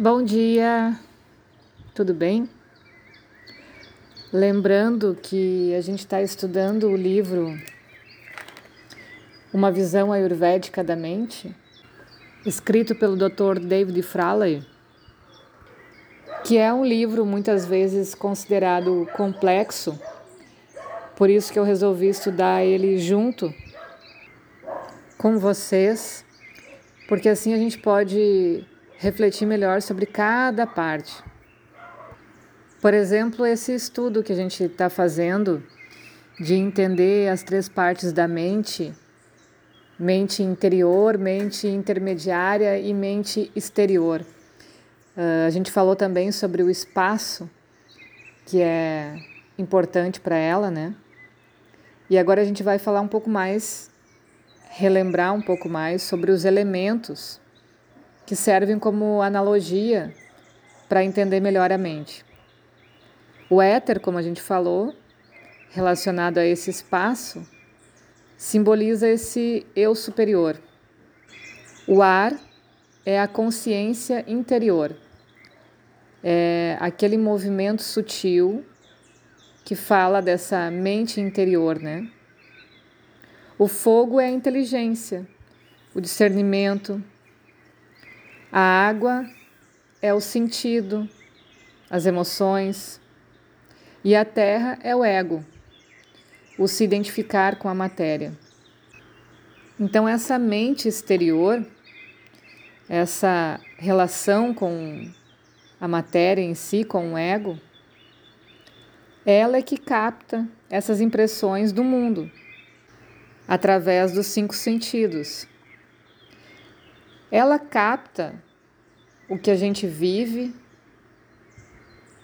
Bom dia, tudo bem? Lembrando que a gente está estudando o livro Uma Visão Ayurvédica da Mente, escrito pelo Dr. David Fraley, que é um livro muitas vezes considerado complexo, por isso que eu resolvi estudar ele junto com vocês, porque assim a gente pode refletir melhor sobre cada parte. Por exemplo, esse estudo que a gente está fazendo de entender as três partes da mente: mente interior, mente intermediária e mente exterior. Uh, a gente falou também sobre o espaço, que é importante para ela, né? E agora a gente vai falar um pouco mais, relembrar um pouco mais sobre os elementos que servem como analogia para entender melhor a mente. O éter, como a gente falou, relacionado a esse espaço, simboliza esse eu superior. O ar é a consciência interior, é aquele movimento sutil que fala dessa mente interior, né? O fogo é a inteligência, o discernimento, a água é o sentido, as emoções, e a terra é o ego, o se identificar com a matéria. Então, essa mente exterior, essa relação com a matéria em si, com o ego, ela é que capta essas impressões do mundo através dos cinco sentidos ela capta o que a gente vive,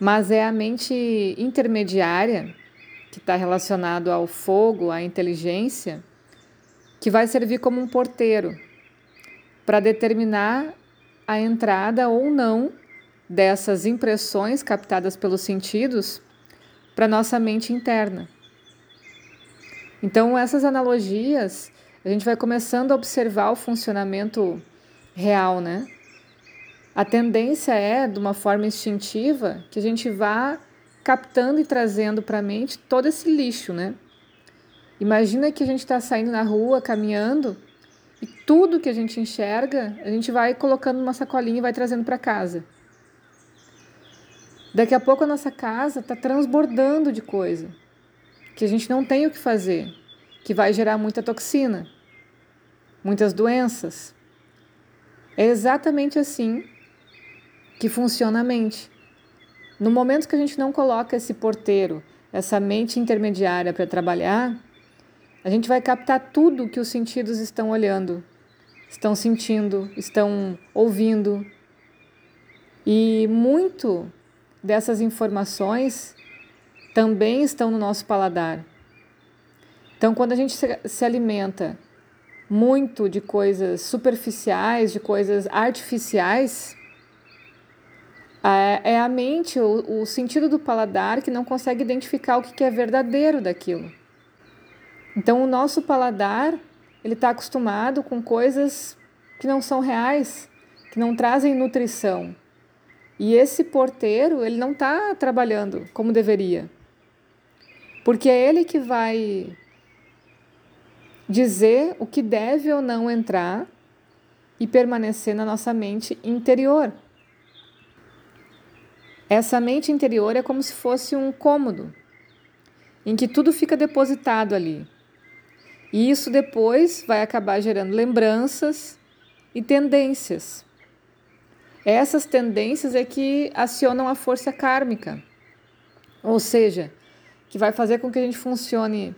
mas é a mente intermediária, que está relacionado ao fogo, à inteligência, que vai servir como um porteiro para determinar a entrada ou não dessas impressões captadas pelos sentidos para nossa mente interna. Então, essas analogias, a gente vai começando a observar o funcionamento real, né? A tendência é, de uma forma instintiva, que a gente vá captando e trazendo para a mente todo esse lixo, né? Imagina que a gente está saindo na rua, caminhando, e tudo que a gente enxerga, a gente vai colocando numa sacolinha e vai trazendo para casa. Daqui a pouco a nossa casa está transbordando de coisa que a gente não tem o que fazer, que vai gerar muita toxina, muitas doenças. É exatamente assim que funciona a mente. No momento que a gente não coloca esse porteiro, essa mente intermediária para trabalhar, a gente vai captar tudo que os sentidos estão olhando, estão sentindo, estão ouvindo. E muito dessas informações também estão no nosso paladar. Então, quando a gente se alimenta muito de coisas superficiais, de coisas artificiais, é a mente, o, o sentido do paladar que não consegue identificar o que é verdadeiro daquilo. Então, o nosso paladar ele está acostumado com coisas que não são reais, que não trazem nutrição. E esse porteiro ele não está trabalhando como deveria, porque é ele que vai dizer o que deve ou não entrar e permanecer na nossa mente interior. Essa mente interior é como se fosse um cômodo em que tudo fica depositado ali. E isso depois vai acabar gerando lembranças e tendências. Essas tendências é que acionam a força kármica, ou seja, que vai fazer com que a gente funcione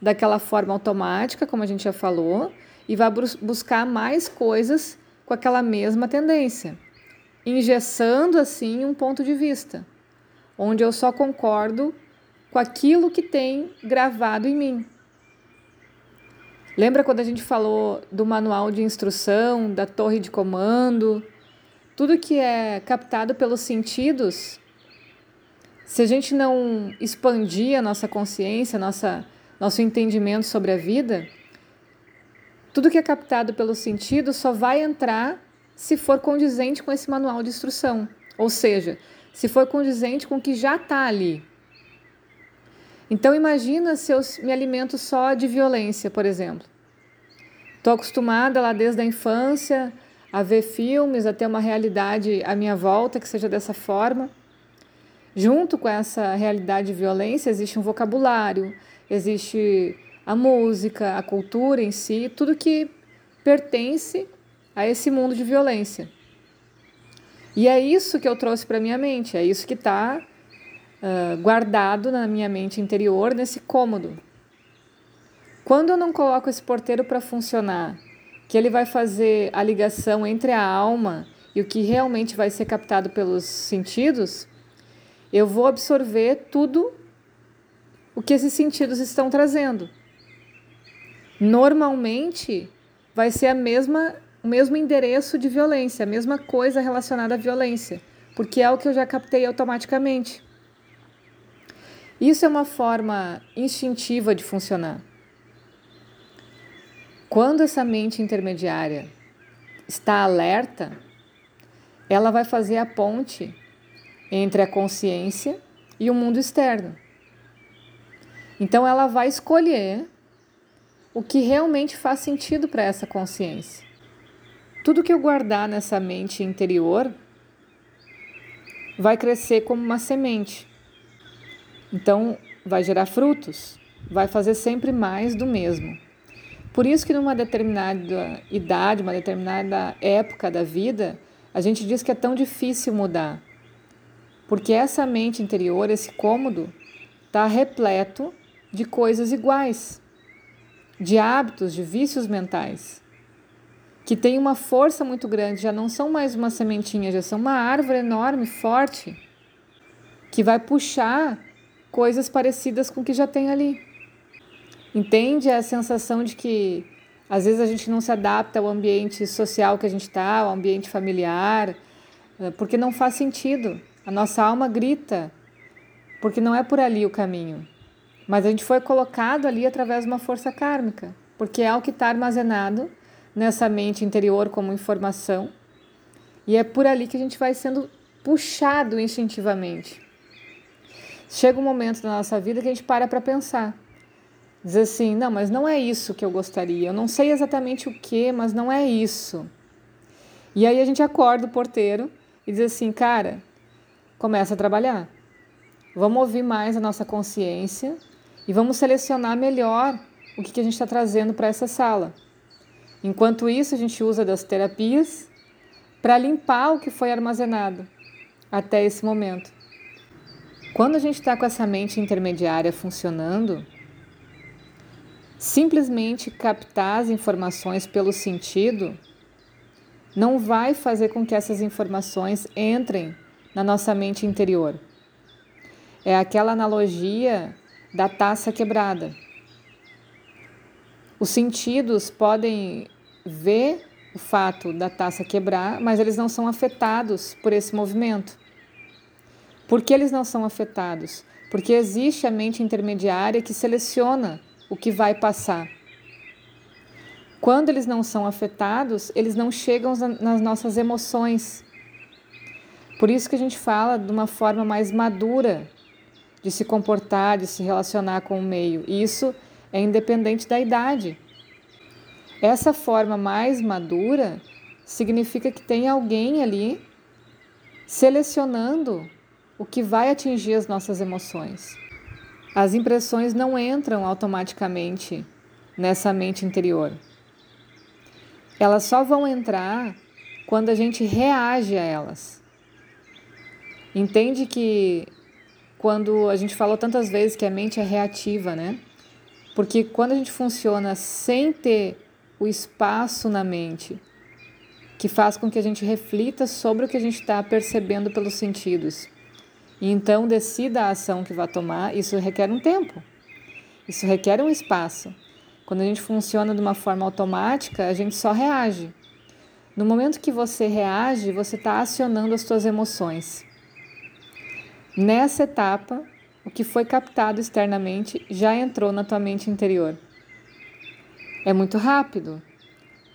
daquela forma automática, como a gente já falou, e vai buscar mais coisas com aquela mesma tendência, engessando assim um ponto de vista, onde eu só concordo com aquilo que tem gravado em mim. Lembra quando a gente falou do manual de instrução, da torre de comando? Tudo que é captado pelos sentidos, se a gente não expandir a nossa consciência, a nossa nosso entendimento sobre a vida, tudo que é captado pelo sentido só vai entrar se for condizente com esse manual de instrução, ou seja, se for condizente com o que já está ali. Então imagina se eu me alimento só de violência, por exemplo. Estou acostumada lá desde a infância a ver filmes, a ter uma realidade à minha volta que seja dessa forma. Junto com essa realidade de violência existe um vocabulário, existe a música, a cultura em si, tudo que pertence a esse mundo de violência. E é isso que eu trouxe para minha mente, é isso que está uh, guardado na minha mente interior, nesse cômodo. Quando eu não coloco esse porteiro para funcionar, que ele vai fazer a ligação entre a alma e o que realmente vai ser captado pelos sentidos, eu vou absorver tudo o que esses sentidos estão trazendo. Normalmente vai ser a mesma o mesmo endereço de violência, a mesma coisa relacionada à violência, porque é o que eu já captei automaticamente. Isso é uma forma instintiva de funcionar. Quando essa mente intermediária está alerta, ela vai fazer a ponte entre a consciência e o mundo externo. Então ela vai escolher o que realmente faz sentido para essa consciência. Tudo que eu guardar nessa mente interior vai crescer como uma semente. Então, vai gerar frutos, vai fazer sempre mais do mesmo. Por isso que numa determinada idade, uma determinada época da vida, a gente diz que é tão difícil mudar. Porque essa mente interior, esse cômodo, está repleto de coisas iguais, de hábitos, de vícios mentais que tem uma força muito grande, já não são mais uma sementinha, já são uma árvore enorme, forte, que vai puxar coisas parecidas com o que já tem ali. Entende a sensação de que às vezes a gente não se adapta ao ambiente social que a gente está, ao ambiente familiar, eh, porque não faz sentido. A nossa alma grita, porque não é por ali o caminho. Mas a gente foi colocado ali através de uma força kármica, porque é o que está armazenado nessa mente interior como informação. E é por ali que a gente vai sendo puxado instintivamente. Chega um momento da nossa vida que a gente para para pensar. Diz assim: não, mas não é isso que eu gostaria. Eu não sei exatamente o que, mas não é isso. E aí a gente acorda o porteiro e diz assim: cara, começa a trabalhar. Vamos ouvir mais a nossa consciência e vamos selecionar melhor o que, que a gente está trazendo para essa sala. Enquanto isso, a gente usa das terapias para limpar o que foi armazenado até esse momento. Quando a gente está com essa mente intermediária funcionando, simplesmente captar as informações pelo sentido não vai fazer com que essas informações entrem na nossa mente interior. É aquela analogia da taça quebrada. Os sentidos podem ver o fato da taça quebrar, mas eles não são afetados por esse movimento. Por que eles não são afetados? Porque existe a mente intermediária que seleciona o que vai passar. Quando eles não são afetados, eles não chegam nas nossas emoções. Por isso que a gente fala de uma forma mais madura de se comportar, de se relacionar com o meio. Isso é independente da idade. Essa forma mais madura significa que tem alguém ali selecionando o que vai atingir as nossas emoções. As impressões não entram automaticamente nessa mente interior. Elas só vão entrar quando a gente reage a elas. Entende que quando a gente falou tantas vezes que a mente é reativa, né? Porque quando a gente funciona sem ter o espaço na mente, que faz com que a gente reflita sobre o que a gente está percebendo pelos sentidos, e então decida a ação que vai tomar, isso requer um tempo, isso requer um espaço. Quando a gente funciona de uma forma automática, a gente só reage. No momento que você reage, você está acionando as suas emoções. Nessa etapa, o que foi captado externamente já entrou na tua mente interior. É muito rápido.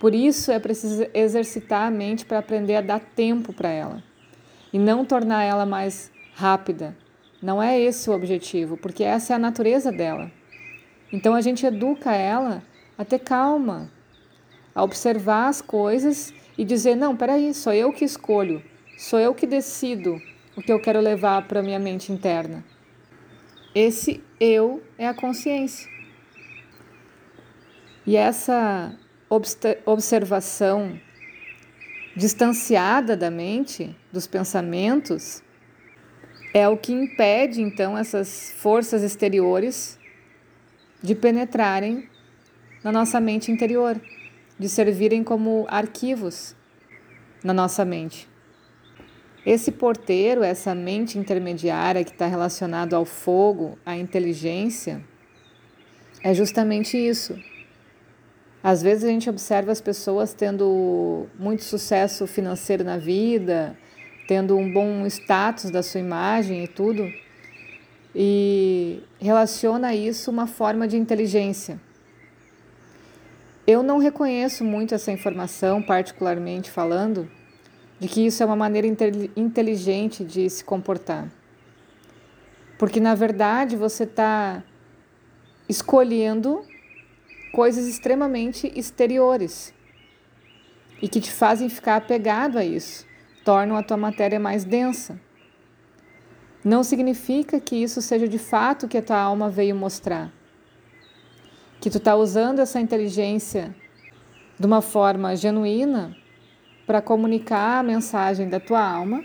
Por isso é preciso exercitar a mente para aprender a dar tempo para ela e não tornar ela mais rápida. Não é esse o objetivo, porque essa é a natureza dela. Então a gente educa ela a ter calma, a observar as coisas e dizer: não, peraí, sou eu que escolho, sou eu que decido o que eu quero levar para minha mente interna. Esse eu é a consciência. E essa observação distanciada da mente, dos pensamentos, é o que impede então essas forças exteriores de penetrarem na nossa mente interior, de servirem como arquivos na nossa mente. Esse porteiro, essa mente intermediária que está relacionado ao fogo, à inteligência, é justamente isso. Às vezes a gente observa as pessoas tendo muito sucesso financeiro na vida, tendo um bom status da sua imagem e tudo, e relaciona isso uma forma de inteligência. Eu não reconheço muito essa informação, particularmente falando, de que isso é uma maneira inteligente de se comportar. Porque, na verdade, você está escolhendo coisas extremamente exteriores e que te fazem ficar apegado a isso, tornam a tua matéria mais densa. Não significa que isso seja de fato o que a tua alma veio mostrar. Que tu está usando essa inteligência de uma forma genuína para comunicar a mensagem da tua alma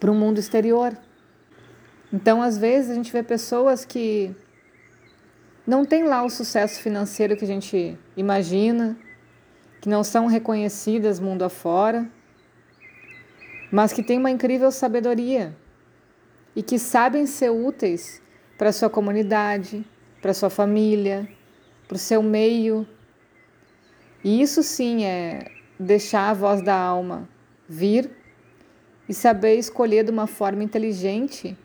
para o mundo exterior. Então, às vezes, a gente vê pessoas que não têm lá o sucesso financeiro que a gente imagina, que não são reconhecidas mundo afora, mas que têm uma incrível sabedoria e que sabem ser úteis para a sua comunidade, para a sua família, para o seu meio. E isso sim é deixar a voz da alma vir e saber escolher de uma forma inteligente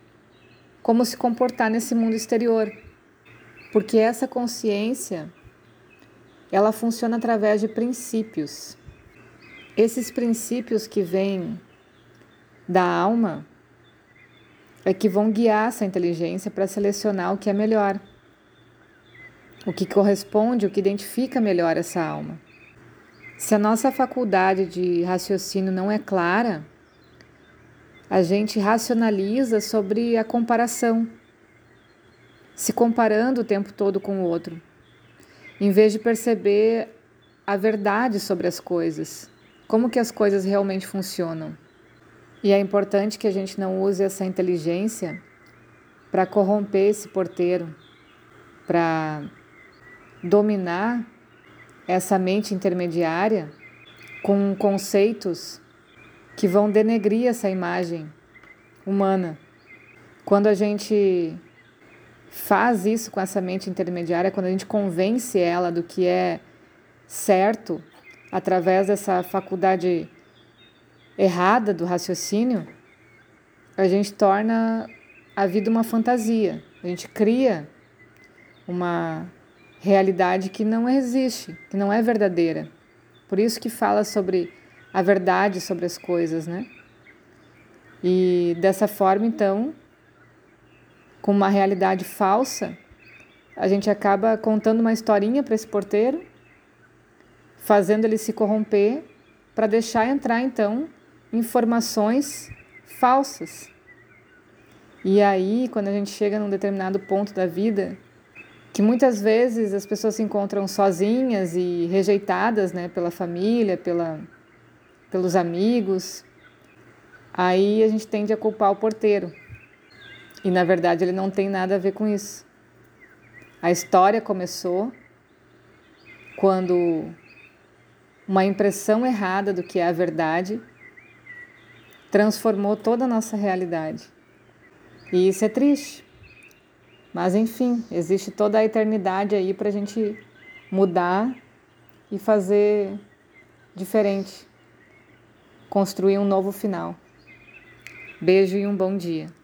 como se comportar nesse mundo exterior. Porque essa consciência ela funciona através de princípios. Esses princípios que vêm da alma é que vão guiar essa inteligência para selecionar o que é melhor, o que corresponde, o que identifica melhor essa alma. Se a nossa faculdade de raciocínio não é clara, a gente racionaliza sobre a comparação, se comparando o tempo todo com o outro, em vez de perceber a verdade sobre as coisas, como que as coisas realmente funcionam. E é importante que a gente não use essa inteligência para corromper esse porteiro, para dominar essa mente intermediária com conceitos que vão denegrir essa imagem humana. Quando a gente faz isso com essa mente intermediária, quando a gente convence ela do que é certo através dessa faculdade errada do raciocínio, a gente torna a vida uma fantasia. A gente cria uma realidade que não existe, que não é verdadeira. Por isso que fala sobre a verdade sobre as coisas, né? E dessa forma, então, com uma realidade falsa, a gente acaba contando uma historinha para esse porteiro, fazendo ele se corromper para deixar entrar então informações falsas. E aí, quando a gente chega num determinado ponto da vida, que muitas vezes as pessoas se encontram sozinhas e rejeitadas né, pela família, pela, pelos amigos. Aí a gente tende a culpar o porteiro. E na verdade ele não tem nada a ver com isso. A história começou quando uma impressão errada do que é a verdade transformou toda a nossa realidade. E isso é triste. Mas enfim, existe toda a eternidade aí para a gente mudar e fazer diferente, construir um novo final. Beijo e um bom dia.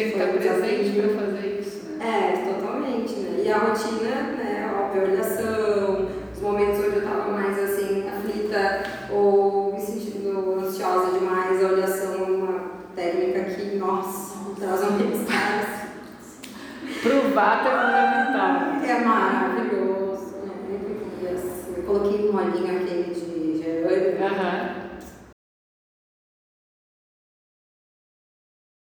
Tem que estar presente para fazer isso, né? É, totalmente, né? E a rotina, né? Óbvio, a olhação, os momentos onde eu tava mais assim, aflita ou me sentindo ansiosa demais, a olhação é uma técnica que, nossa, traz um bem-estar. Pro vato é fundamental. É maravilhoso, né? Eu coloquei uma linha